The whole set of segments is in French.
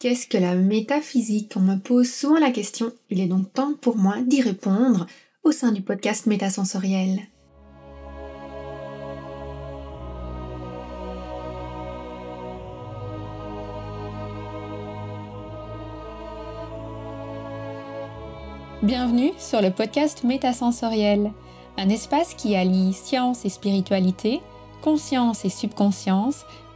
Qu'est-ce que la métaphysique? On me pose souvent la question, il est donc temps pour moi d'y répondre au sein du podcast Métasensoriel. Bienvenue sur le podcast Métasensoriel, un espace qui allie science et spiritualité, conscience et subconscience,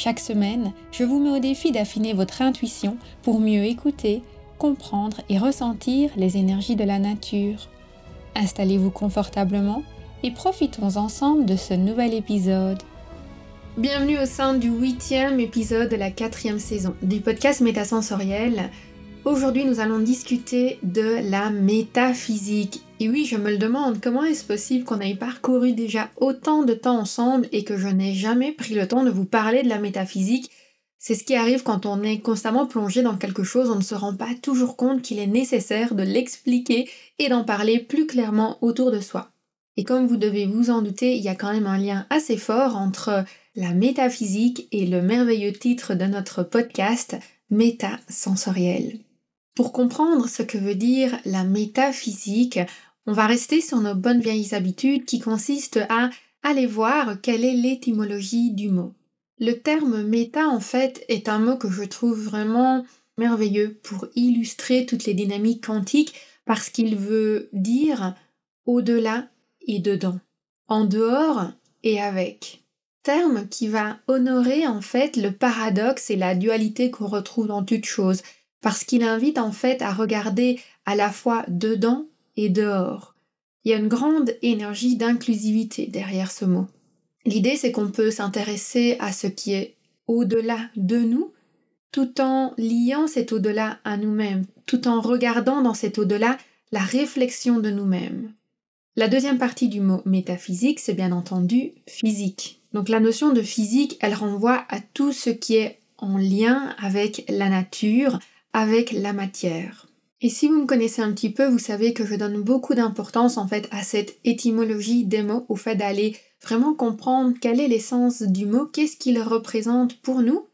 Chaque semaine, je vous mets au défi d'affiner votre intuition pour mieux écouter, comprendre et ressentir les énergies de la nature. Installez-vous confortablement et profitons ensemble de ce nouvel épisode. Bienvenue au sein du huitième épisode de la quatrième saison du podcast Métasensoriel. Aujourd'hui, nous allons discuter de la métaphysique. Et oui, je me le demande, comment est-ce possible qu'on ait parcouru déjà autant de temps ensemble et que je n'ai jamais pris le temps de vous parler de la métaphysique? C'est ce qui arrive quand on est constamment plongé dans quelque chose, on ne se rend pas toujours compte qu'il est nécessaire de l'expliquer et d'en parler plus clairement autour de soi. Et comme vous devez vous en douter, il y a quand même un lien assez fort entre la métaphysique et le merveilleux titre de notre podcast, Métasensoriel. Pour comprendre ce que veut dire la métaphysique, on va rester sur nos bonnes vieilles habitudes qui consistent à aller voir quelle est l'étymologie du mot. Le terme méta, en fait, est un mot que je trouve vraiment merveilleux pour illustrer toutes les dynamiques quantiques parce qu'il veut dire au-delà et dedans, en dehors et avec. Terme qui va honorer en fait le paradoxe et la dualité qu'on retrouve dans toute chose, parce qu'il invite en fait à regarder à la fois dedans et dehors. Il y a une grande énergie d'inclusivité derrière ce mot. L'idée c'est qu'on peut s'intéresser à ce qui est au-delà de nous, tout en liant cet au-delà à nous-mêmes, tout en regardant dans cet au-delà la réflexion de nous-mêmes. La deuxième partie du mot métaphysique, c'est bien entendu physique. Donc la notion de physique, elle renvoie à tout ce qui est en lien avec la nature, avec la matière. Et si vous me connaissez un petit peu, vous savez que je donne beaucoup d'importance en fait à cette étymologie des mots, au fait d'aller vraiment comprendre quelle est l'essence du mot, qu'est-ce qu'il représente pour nous.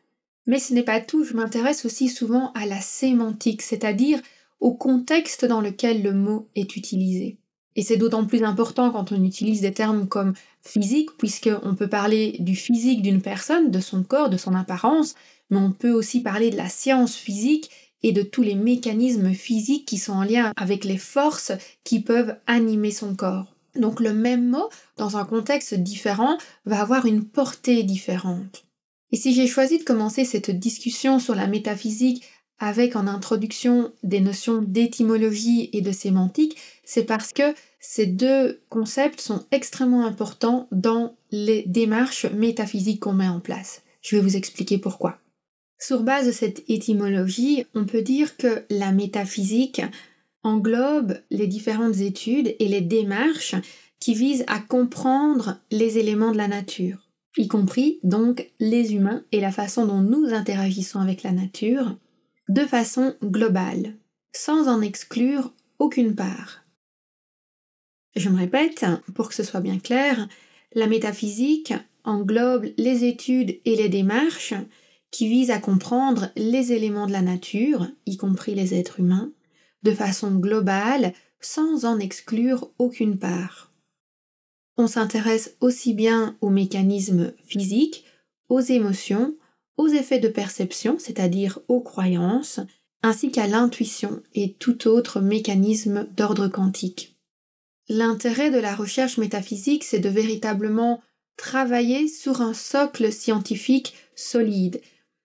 Mais ce n'est pas tout, je m'intéresse aussi souvent à la sémantique, c'est-à-dire au contexte dans lequel le mot est utilisé. Et c'est d'autant plus important quand on utilise des termes comme physique, puisqu'on peut parler du physique d'une personne, de son corps, de son apparence, mais on peut aussi parler de la science physique et de tous les mécanismes physiques qui sont en lien avec les forces qui peuvent animer son corps. Donc le même mot, dans un contexte différent, va avoir une portée différente. Et si j'ai choisi de commencer cette discussion sur la métaphysique avec en introduction des notions d'étymologie et de sémantique, c'est parce que ces deux concepts sont extrêmement importants dans les démarches métaphysiques qu'on met en place. Je vais vous expliquer pourquoi. Sur base de cette étymologie, on peut dire que la métaphysique englobe les différentes études et les démarches qui visent à comprendre les éléments de la nature, y compris donc les humains et la façon dont nous interagissons avec la nature, de façon globale, sans en exclure aucune part. Je me répète, pour que ce soit bien clair, la métaphysique englobe les études et les démarches qui vise à comprendre les éléments de la nature, y compris les êtres humains, de façon globale, sans en exclure aucune part. On s'intéresse aussi bien aux mécanismes physiques, aux émotions, aux effets de perception, c'est-à-dire aux croyances, ainsi qu'à l'intuition et tout autre mécanisme d'ordre quantique. L'intérêt de la recherche métaphysique, c'est de véritablement travailler sur un socle scientifique solide,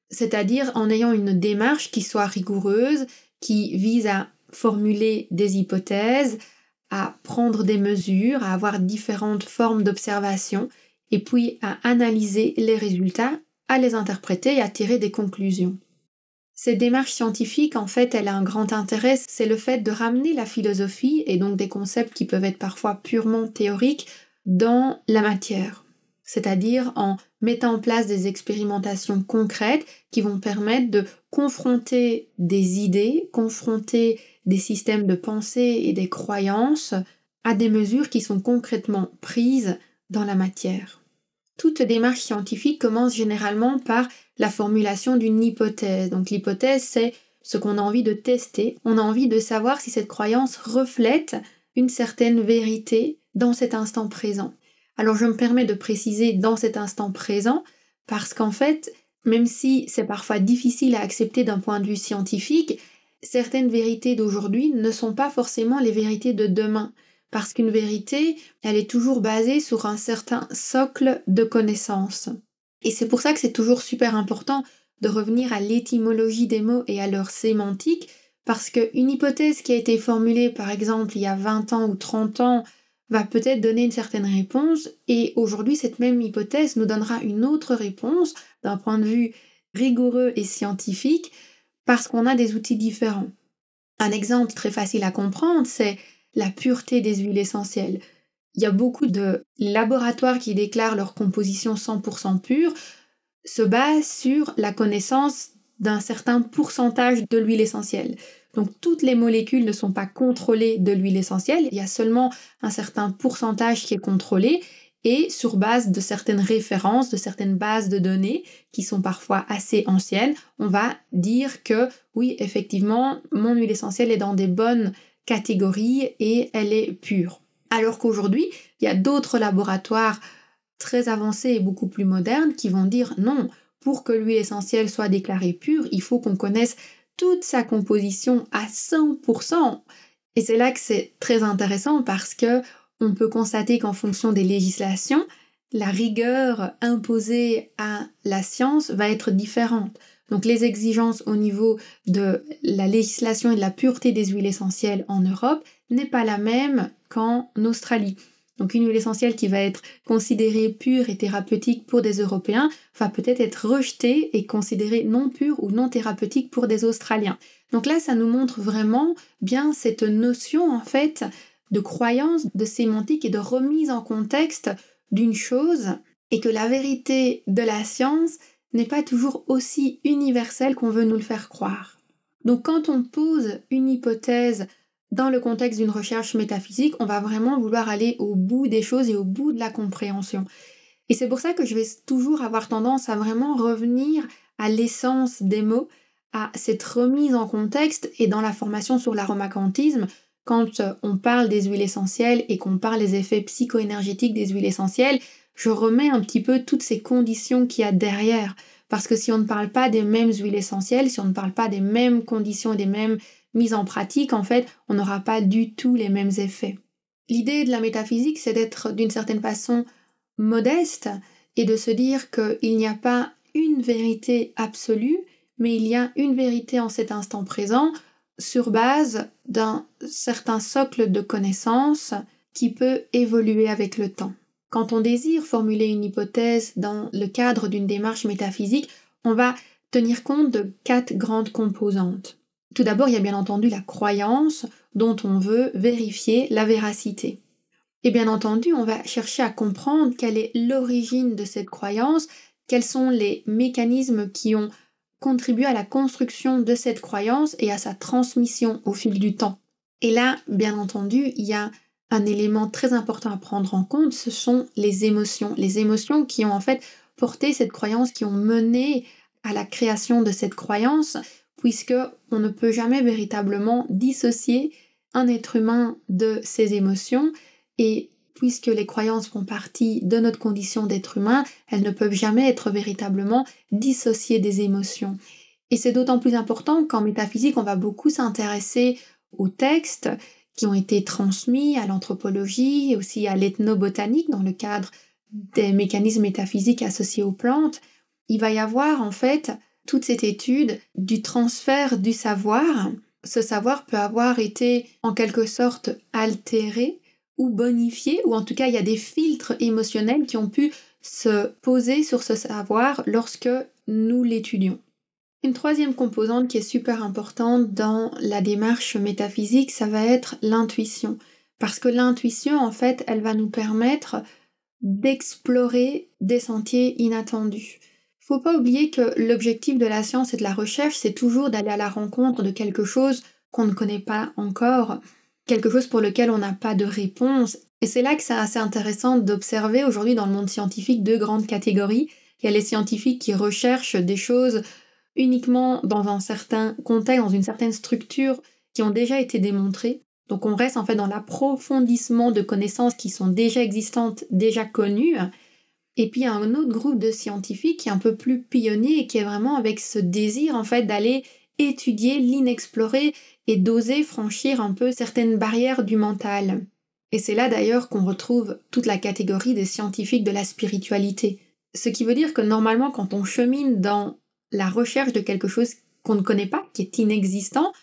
c'est-à-dire en ayant une démarche qui soit rigoureuse, qui vise à formuler des hypothèses, à prendre des mesures, à avoir différentes formes d'observation, et puis à analyser les résultats, à les interpréter et à tirer des conclusions. Cette démarche scientifique, en fait, elle a un grand intérêt, c'est le fait de ramener la philosophie, et donc des concepts qui peuvent être parfois purement théoriques, dans la matière. C'est-à-dire en mettant en place des expérimentations concrètes qui vont permettre de confronter des idées, confronter des systèmes de pensée et des croyances à des mesures qui sont concrètement prises dans la matière. Toute démarche scientifique commence généralement par la formulation d'une hypothèse. Donc l'hypothèse, c'est ce qu'on a envie de tester. On a envie de savoir si cette croyance reflète une certaine vérité dans cet instant présent. Alors je me permets de préciser dans cet instant présent parce qu'en fait, même si c'est parfois difficile à accepter d'un point de vue scientifique, certaines vérités d'aujourd'hui ne sont pas forcément les vérités de demain. Parce qu'une vérité, elle est toujours basée sur un certain socle de connaissances. Et c'est pour ça que c'est toujours super important de revenir à l'étymologie des mots et à leur sémantique, parce qu'une hypothèse qui a été formulée par exemple il y a 20 ans ou 30 ans va peut-être donner une certaine réponse, et aujourd'hui cette même hypothèse nous donnera une autre réponse d'un point de vue rigoureux et scientifique, parce qu'on a des outils différents. Un exemple très facile à comprendre, c'est la pureté des huiles essentielles. Il y a beaucoup de laboratoires qui déclarent leur composition 100% pure, se basent sur la connaissance d'un certain pourcentage de l'huile essentielle. Donc toutes les molécules ne sont pas contrôlées de l'huile essentielle, il y a seulement un certain pourcentage qui est contrôlé et sur base de certaines références, de certaines bases de données qui sont parfois assez anciennes, on va dire que oui, effectivement, mon huile essentielle est dans des bonnes catégorie et elle est pure. Alors qu'aujourd'hui, il y a d'autres laboratoires très avancés et beaucoup plus modernes qui vont dire non, pour que l'huile essentielle soit déclarée pure, il faut qu'on connaisse toute sa composition à 100%. Et c'est là que c'est très intéressant parce que on peut constater qu'en fonction des législations, la rigueur imposée à la science va être différente. Donc les exigences au niveau de la législation et de la pureté des huiles essentielles en Europe n'est pas la même qu'en Australie. Donc une huile essentielle qui va être considérée pure et thérapeutique pour des Européens va peut-être être rejetée et considérée non pure ou non thérapeutique pour des Australiens. Donc là, ça nous montre vraiment bien cette notion en fait de croyance, de sémantique et de remise en contexte d'une chose et que la vérité de la science n'est pas toujours aussi universel qu'on veut nous le faire croire. Donc quand on pose une hypothèse dans le contexte d'une recherche métaphysique, on va vraiment vouloir aller au bout des choses et au bout de la compréhension. Et c'est pour ça que je vais toujours avoir tendance à vraiment revenir à l'essence des mots, à cette remise en contexte et dans la formation sur l'aromacantisme, quand on parle des huiles essentielles et qu'on parle des effets psychoénergétiques des huiles essentielles, je remets un petit peu toutes ces conditions qu'il y a derrière. Parce que si on ne parle pas des mêmes huiles essentielles, si on ne parle pas des mêmes conditions et des mêmes mises en pratique, en fait, on n'aura pas du tout les mêmes effets. L'idée de la métaphysique, c'est d'être d'une certaine façon modeste et de se dire qu'il n'y a pas une vérité absolue, mais il y a une vérité en cet instant présent sur base d'un certain socle de connaissances qui peut évoluer avec le temps. Quand on désire formuler une hypothèse dans le cadre d'une démarche métaphysique, on va tenir compte de quatre grandes composantes. Tout d'abord, il y a bien entendu la croyance dont on veut vérifier la véracité. Et bien entendu, on va chercher à comprendre quelle est l'origine de cette croyance, quels sont les mécanismes qui ont contribué à la construction de cette croyance et à sa transmission au fil du temps. Et là, bien entendu, il y a un élément très important à prendre en compte, ce sont les émotions. Les émotions qui ont en fait porté cette croyance, qui ont mené à la création de cette croyance, puisque on ne peut jamais véritablement dissocier un être humain de ses émotions et puisque les croyances font partie de notre condition d'être humain, elles ne peuvent jamais être véritablement dissociées des émotions. Et c'est d'autant plus important qu'en métaphysique, on va beaucoup s'intéresser au texte qui ont été transmis à l'anthropologie et aussi à l'ethnobotanique dans le cadre des mécanismes métaphysiques associés aux plantes, il va y avoir en fait toute cette étude du transfert du savoir. Ce savoir peut avoir été en quelque sorte altéré ou bonifié, ou en tout cas il y a des filtres émotionnels qui ont pu se poser sur ce savoir lorsque nous l'étudions. Une troisième composante qui est super importante dans la démarche métaphysique, ça va être l'intuition. Parce que l'intuition, en fait, elle va nous permettre d'explorer des sentiers inattendus. Faut pas oublier que l'objectif de la science et de la recherche, c'est toujours d'aller à la rencontre de quelque chose qu'on ne connaît pas encore, quelque chose pour lequel on n'a pas de réponse. Et c'est là que c'est assez intéressant d'observer aujourd'hui dans le monde scientifique deux grandes catégories. Il y a les scientifiques qui recherchent des choses uniquement dans un certain contexte, dans une certaine structure, qui ont déjà été démontrées. Donc on reste en fait dans l'approfondissement de connaissances qui sont déjà existantes, déjà connues. Et puis un autre groupe de scientifiques qui est un peu plus pionnier et qui est vraiment avec ce désir en fait d'aller étudier l'inexploré et d'oser franchir un peu certaines barrières du mental. Et c'est là d'ailleurs qu'on retrouve toute la catégorie des scientifiques de la spiritualité. Ce qui veut dire que normalement quand on chemine dans la recherche de quelque chose qu'on ne connaît pas, qui est inexistant,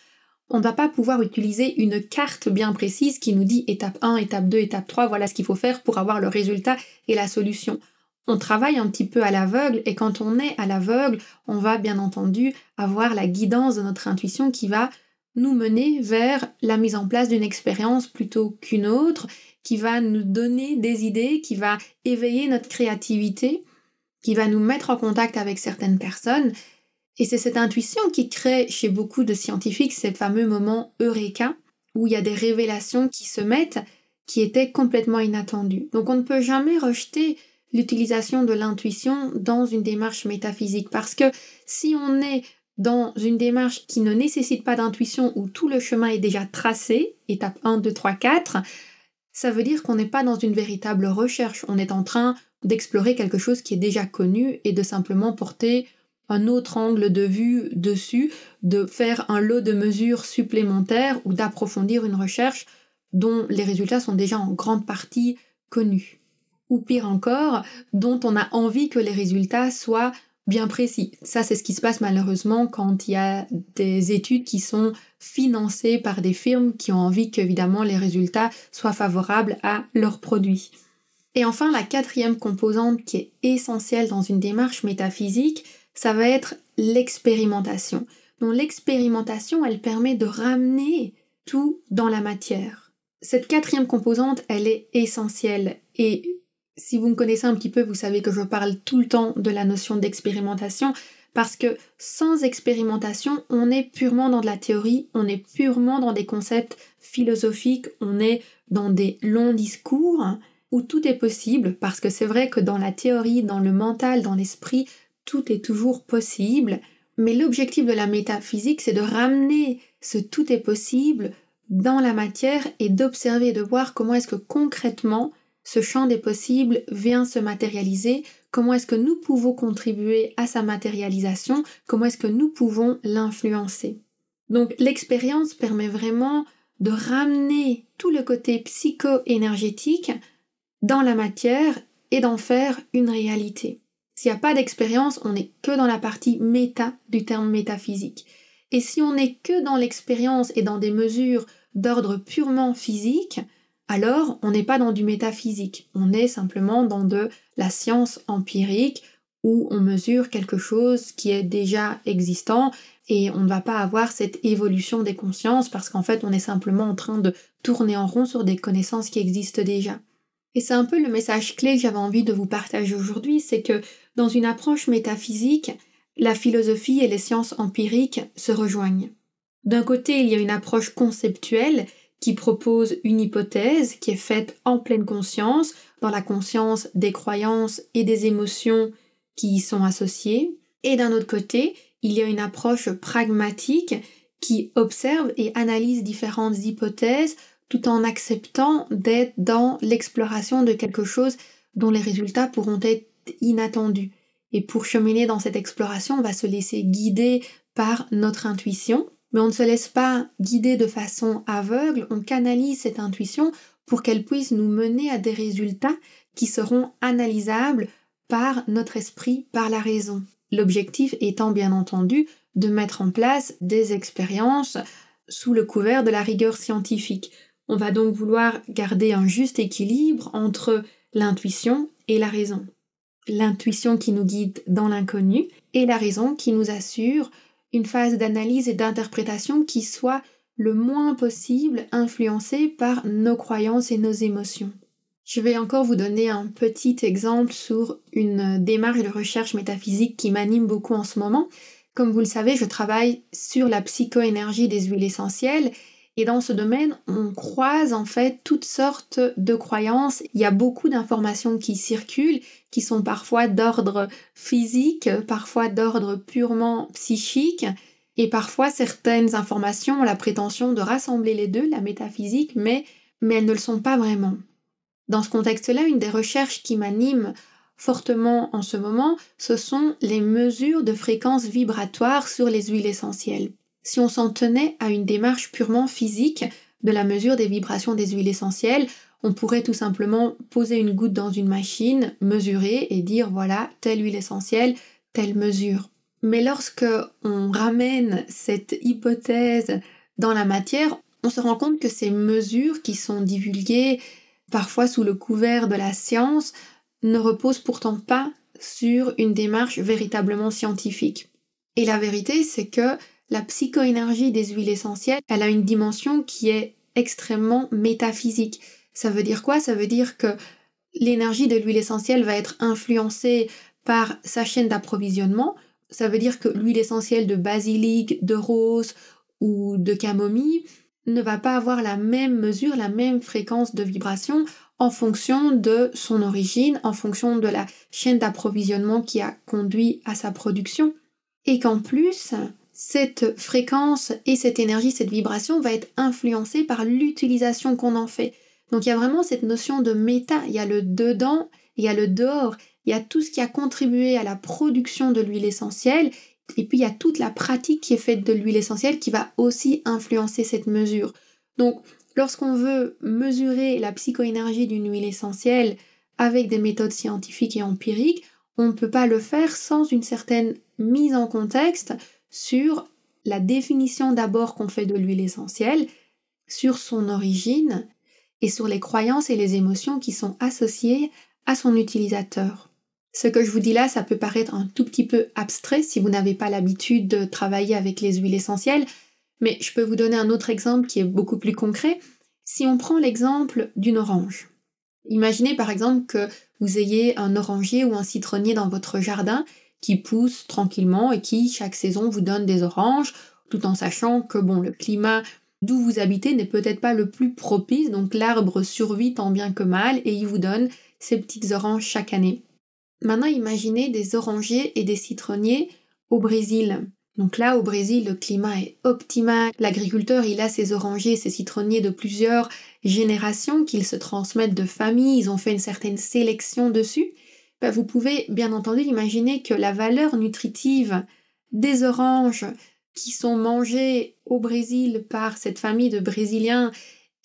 on ne va pas pouvoir utiliser une carte bien précise qui nous dit étape 1, étape 2, étape 3, voilà ce qu'il faut faire pour avoir le résultat et la solution. On travaille un petit peu à l'aveugle et quand on est à l'aveugle, on va bien entendu avoir la guidance de notre intuition qui va nous mener vers la mise en place d'une expérience plutôt qu'une autre, qui va nous donner des idées, qui va éveiller notre créativité, qui va nous mettre en contact avec certaines personnes et c'est cette intuition qui crée chez beaucoup de scientifiques ces fameux moments eureka, où il y a des révélations qui se mettent qui étaient complètement inattendues. Donc on ne peut jamais rejeter l'utilisation de l'intuition dans une démarche métaphysique, parce que si on est dans une démarche qui ne nécessite pas d'intuition, où tout le chemin est déjà tracé, étape 1, 2, 3, 4, ça veut dire qu'on n'est pas dans une véritable recherche, on est en train d'explorer quelque chose qui est déjà connu et de simplement porter un autre angle de vue dessus, de faire un lot de mesures supplémentaires ou d'approfondir une recherche dont les résultats sont déjà en grande partie connus. Ou pire encore, dont on a envie que les résultats soient bien précis. Ça, c'est ce qui se passe malheureusement quand il y a des études qui sont financées par des firmes qui ont envie qu'évidemment les résultats soient favorables à leurs produits. Et enfin, la quatrième composante qui est essentielle dans une démarche métaphysique, ça va être l'expérimentation. Donc l'expérimentation, elle permet de ramener tout dans la matière. Cette quatrième composante, elle est essentielle. Et si vous me connaissez un petit peu, vous savez que je parle tout le temps de la notion d'expérimentation parce que sans expérimentation, on est purement dans de la théorie, on est purement dans des concepts philosophiques, on est dans des longs discours où tout est possible parce que c'est vrai que dans la théorie, dans le mental, dans l'esprit, tout est toujours possible, mais l'objectif de la métaphysique, c'est de ramener ce tout est possible dans la matière et d'observer, de voir comment est-ce que concrètement ce champ des possibles vient se matérialiser, comment est-ce que nous pouvons contribuer à sa matérialisation, comment est-ce que nous pouvons l'influencer. Donc l'expérience permet vraiment de ramener tout le côté psycho-énergétique dans la matière et d'en faire une réalité. S'il n'y a pas d'expérience, on n'est que dans la partie méta du terme métaphysique. Et si on n'est que dans l'expérience et dans des mesures d'ordre purement physique, alors on n'est pas dans du métaphysique, on est simplement dans de la science empirique où on mesure quelque chose qui est déjà existant et on ne va pas avoir cette évolution des consciences parce qu'en fait on est simplement en train de tourner en rond sur des connaissances qui existent déjà. Et c'est un peu le message clé que j'avais envie de vous partager aujourd'hui, c'est que dans une approche métaphysique, la philosophie et les sciences empiriques se rejoignent. D'un côté, il y a une approche conceptuelle qui propose une hypothèse qui est faite en pleine conscience, dans la conscience des croyances et des émotions qui y sont associées. Et d'un autre côté, il y a une approche pragmatique qui observe et analyse différentes hypothèses tout en acceptant d'être dans l'exploration de quelque chose dont les résultats pourront être inattendus. Et pour cheminer dans cette exploration, on va se laisser guider par notre intuition, mais on ne se laisse pas guider de façon aveugle, on canalise cette intuition pour qu'elle puisse nous mener à des résultats qui seront analysables par notre esprit, par la raison. L'objectif étant bien entendu de mettre en place des expériences sous le couvert de la rigueur scientifique. On va donc vouloir garder un juste équilibre entre l'intuition et la raison. L'intuition qui nous guide dans l'inconnu et la raison qui nous assure une phase d'analyse et d'interprétation qui soit le moins possible influencée par nos croyances et nos émotions. Je vais encore vous donner un petit exemple sur une démarche de recherche métaphysique qui m'anime beaucoup en ce moment. Comme vous le savez, je travaille sur la psychoénergie des huiles essentielles et dans ce domaine, on croise en fait toutes sortes de croyances. Il y a beaucoup d'informations qui circulent, qui sont parfois d'ordre physique, parfois d'ordre purement psychique, et parfois certaines informations ont la prétention de rassembler les deux, la métaphysique, mais, elles ne le sont pas vraiment. Dans ce contexte-là, une des recherches qui m'anime fortement en ce moment, ce sont les mesures de fréquence vibratoire sur les huiles essentielles si on s'en tenait à une démarche purement physique de la mesure des vibrations des huiles essentielles, on pourrait tout simplement poser une goutte dans une machine, mesurer et dire voilà, telle huile essentielle, telle mesure. Mais lorsque on ramène cette hypothèse dans la matière, on se rend compte que ces mesures qui sont divulguées parfois sous le couvert de la science ne reposent pourtant pas sur une démarche véritablement scientifique. Et la vérité, c'est que la psychoénergie des huiles essentielles, elle a une dimension qui est extrêmement métaphysique. Ça veut dire quoi? Ça veut dire que l'énergie de l'huile essentielle va être influencée par sa chaîne d'approvisionnement. Ça veut dire que l'huile essentielle de basilic, de rose ou de camomille ne va pas avoir la même mesure, la même fréquence de vibration en fonction de son origine, en fonction de la chaîne d'approvisionnement qui a conduit à sa production. Et qu'en plus, cette fréquence et cette énergie, cette vibration va être influencée par l'utilisation qu'on en fait. Donc il y a vraiment cette notion de méta, il y a le dedans, il y a le dehors, il y a tout ce qui a contribué à la production de l'huile essentielle, et puis il y a toute la pratique qui est faite de l'huile essentielle qui va aussi influencer cette mesure. Donc lorsqu'on veut mesurer la psychoénergie d'une huile essentielle avec des méthodes scientifiques et empiriques, on ne peut pas le faire sans une certaine mise en contexte sur la définition d'abord qu'on fait de l'huile essentielle, sur son origine et sur les croyances et les émotions qui sont associées à son utilisateur. Ce que je vous dis là, ça peut paraître un tout petit peu abstrait si vous n'avez pas l'habitude de travailler avec les huiles essentielles, mais je peux vous donner un autre exemple qui est beaucoup plus concret. Si on prend l'exemple d'une orange. Imaginez par exemple que vous ayez un orangier ou un citronnier dans votre jardin qui poussent tranquillement et qui chaque saison vous donne des oranges, tout en sachant que bon, le climat d'où vous habitez n'est peut-être pas le plus propice, donc l'arbre survit tant bien que mal et il vous donne ces petites oranges chaque année. Maintenant, imaginez des orangiers et des citronniers au Brésil. Donc là, au Brésil, le climat est optimal. L'agriculteur, il a ses orangiers, ses citronniers de plusieurs générations qu'ils se transmettent de famille. Ils ont fait une certaine sélection dessus. Bah, vous pouvez bien entendu imaginer que la valeur nutritive des oranges qui sont mangées au Brésil par cette famille de Brésiliens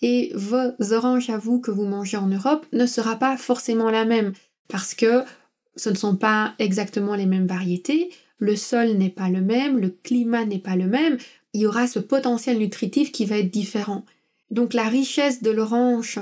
et vos oranges à vous que vous mangez en Europe ne sera pas forcément la même parce que ce ne sont pas exactement les mêmes variétés, le sol n'est pas le même, le climat n'est pas le même, il y aura ce potentiel nutritif qui va être différent. Donc la richesse de l'orange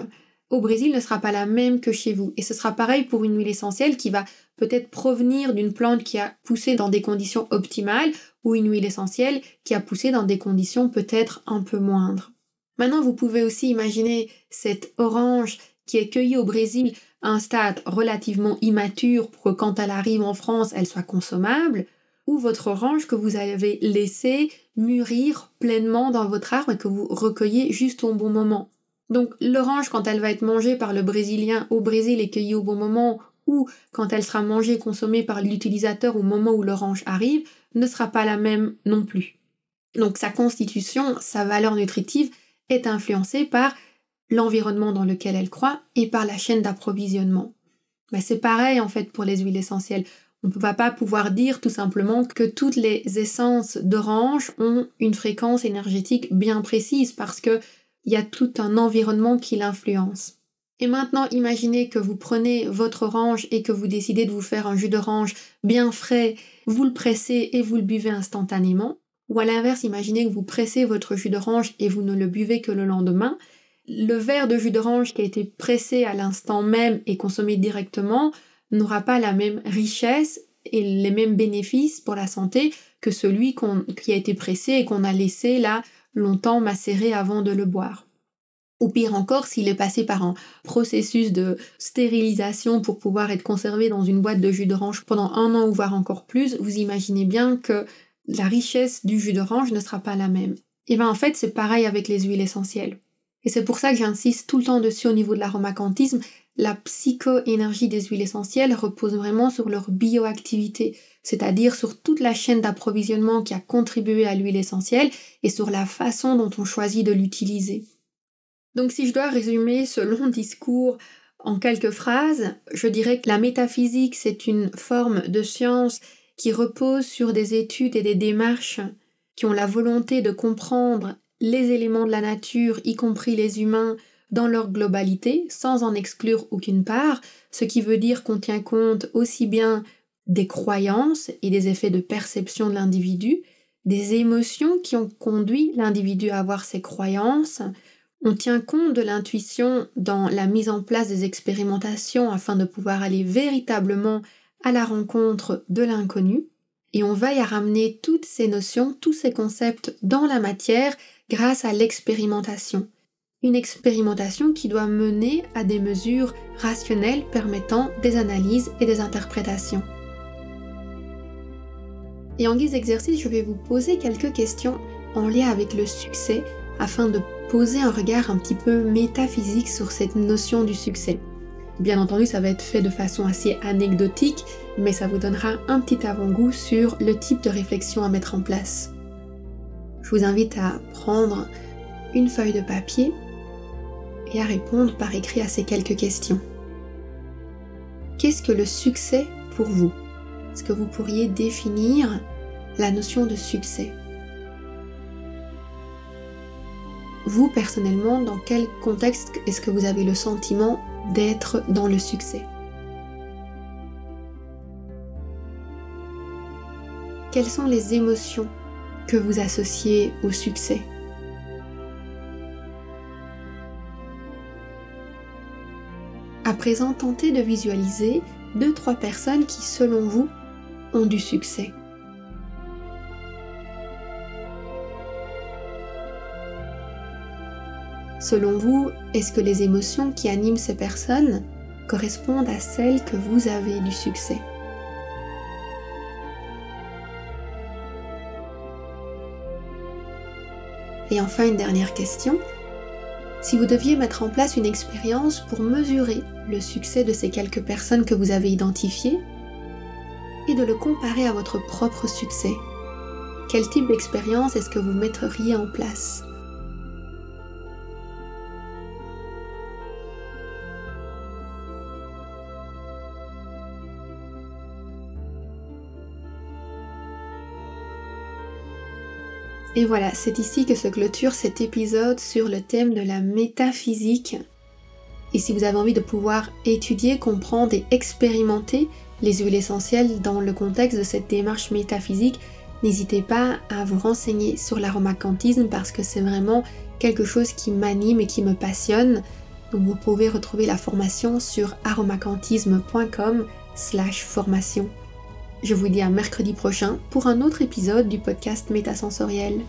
au Brésil ne sera pas la même que chez vous. Et ce sera pareil pour une huile essentielle qui va peut-être provenir d'une plante qui a poussé dans des conditions optimales ou une huile essentielle qui a poussé dans des conditions peut-être un peu moindres. Maintenant, vous pouvez aussi imaginer cette orange qui est cueillie au Brésil à un stade relativement immature pour que quand elle arrive en France, elle soit consommable, ou votre orange que vous avez laissé mûrir pleinement dans votre arbre et que vous recueillez juste au bon moment. Donc l'orange, quand elle va être mangée par le Brésilien au Brésil et cueillie au bon moment, ou quand elle sera mangée et consommée par l'utilisateur au moment où l'orange arrive, ne sera pas la même non plus. Donc sa constitution, sa valeur nutritive est influencée par l'environnement dans lequel elle croît et par la chaîne d'approvisionnement. Mais c'est pareil en fait pour les huiles essentielles. On ne va pas pouvoir dire tout simplement que toutes les essences d'orange ont une fréquence énergétique bien précise parce que il y a tout un environnement qui l'influence. Et maintenant, imaginez que vous prenez votre orange et que vous décidez de vous faire un jus d'orange bien frais, vous le pressez et vous le buvez instantanément. Ou à l'inverse, imaginez que vous pressez votre jus d'orange et vous ne le buvez que le lendemain. Le verre de jus d'orange qui a été pressé à l'instant même et consommé directement n'aura pas la même richesse et les mêmes bénéfices pour la santé que celui qui a été pressé et qu'on a laissé là longtemps macérer avant de le boire. Ou pire encore, s'il est passé par un processus de stérilisation pour pouvoir être conservé dans une boîte de jus d'orange pendant un an ou voire encore plus, vous imaginez bien que la richesse du jus d'orange ne sera pas la même. Et bien en fait, c'est pareil avec les huiles essentielles. Et c'est pour ça que j'insiste tout le temps dessus au niveau de l'aromacantisme. La psycho-énergie des huiles essentielles repose vraiment sur leur bioactivité, c'est-à-dire sur toute la chaîne d'approvisionnement qui a contribué à l'huile essentielle et sur la façon dont on choisit de l'utiliser. Donc si je dois résumer ce long discours en quelques phrases, je dirais que la métaphysique, c'est une forme de science qui repose sur des études et des démarches qui ont la volonté de comprendre les éléments de la nature, y compris les humains, dans leur globalité, sans en exclure aucune part, ce qui veut dire qu'on tient compte aussi bien des croyances et des effets de perception de l'individu, des émotions qui ont conduit l'individu à avoir ses croyances, on tient compte de l'intuition dans la mise en place des expérimentations afin de pouvoir aller véritablement à la rencontre de l'inconnu, et on veille à ramener toutes ces notions, tous ces concepts dans la matière grâce à l'expérimentation. Une expérimentation qui doit mener à des mesures rationnelles permettant des analyses et des interprétations. Et en guise d'exercice, je vais vous poser quelques questions en lien avec le succès afin de poser un regard un petit peu métaphysique sur cette notion du succès. Bien entendu, ça va être fait de façon assez anecdotique, mais ça vous donnera un petit avant-goût sur le type de réflexion à mettre en place. Je vous invite à prendre une feuille de papier et à répondre par écrit à ces quelques questions. Qu'est-ce que le succès pour vous? Est-ce que vous pourriez définir la notion de succès? Vous personnellement, dans quel contexte est-ce que vous avez le sentiment d'être dans le succès? Quelles sont les émotions que vous associez au succès? À présent, tentez de visualiser deux trois personnes qui, selon vous, ont du succès. Selon vous, est-ce que les émotions qui animent ces personnes correspondent à celles que vous avez du succès? Et enfin, une dernière question. Si vous deviez mettre en place une expérience pour mesurer le succès de ces quelques personnes que vous avez identifiées et de le comparer à votre propre succès, quel type d'expérience est-ce que vous mettriez en place? Et voilà, c'est ici que se clôture cet épisode sur le thème de la métaphysique. Et si vous avez envie de pouvoir étudier, comprendre et expérimenter les huiles essentielles dans le contexte de cette démarche métaphysique, n'hésitez pas à vous renseigner sur l'aromacantisme parce que c'est vraiment quelque chose qui m'anime et qui me passionne. Donc vous pouvez retrouver la formation sur aromacantisme.com slash formation. Je vous dis à mercredi prochain pour un autre épisode du podcast Métasensoriel.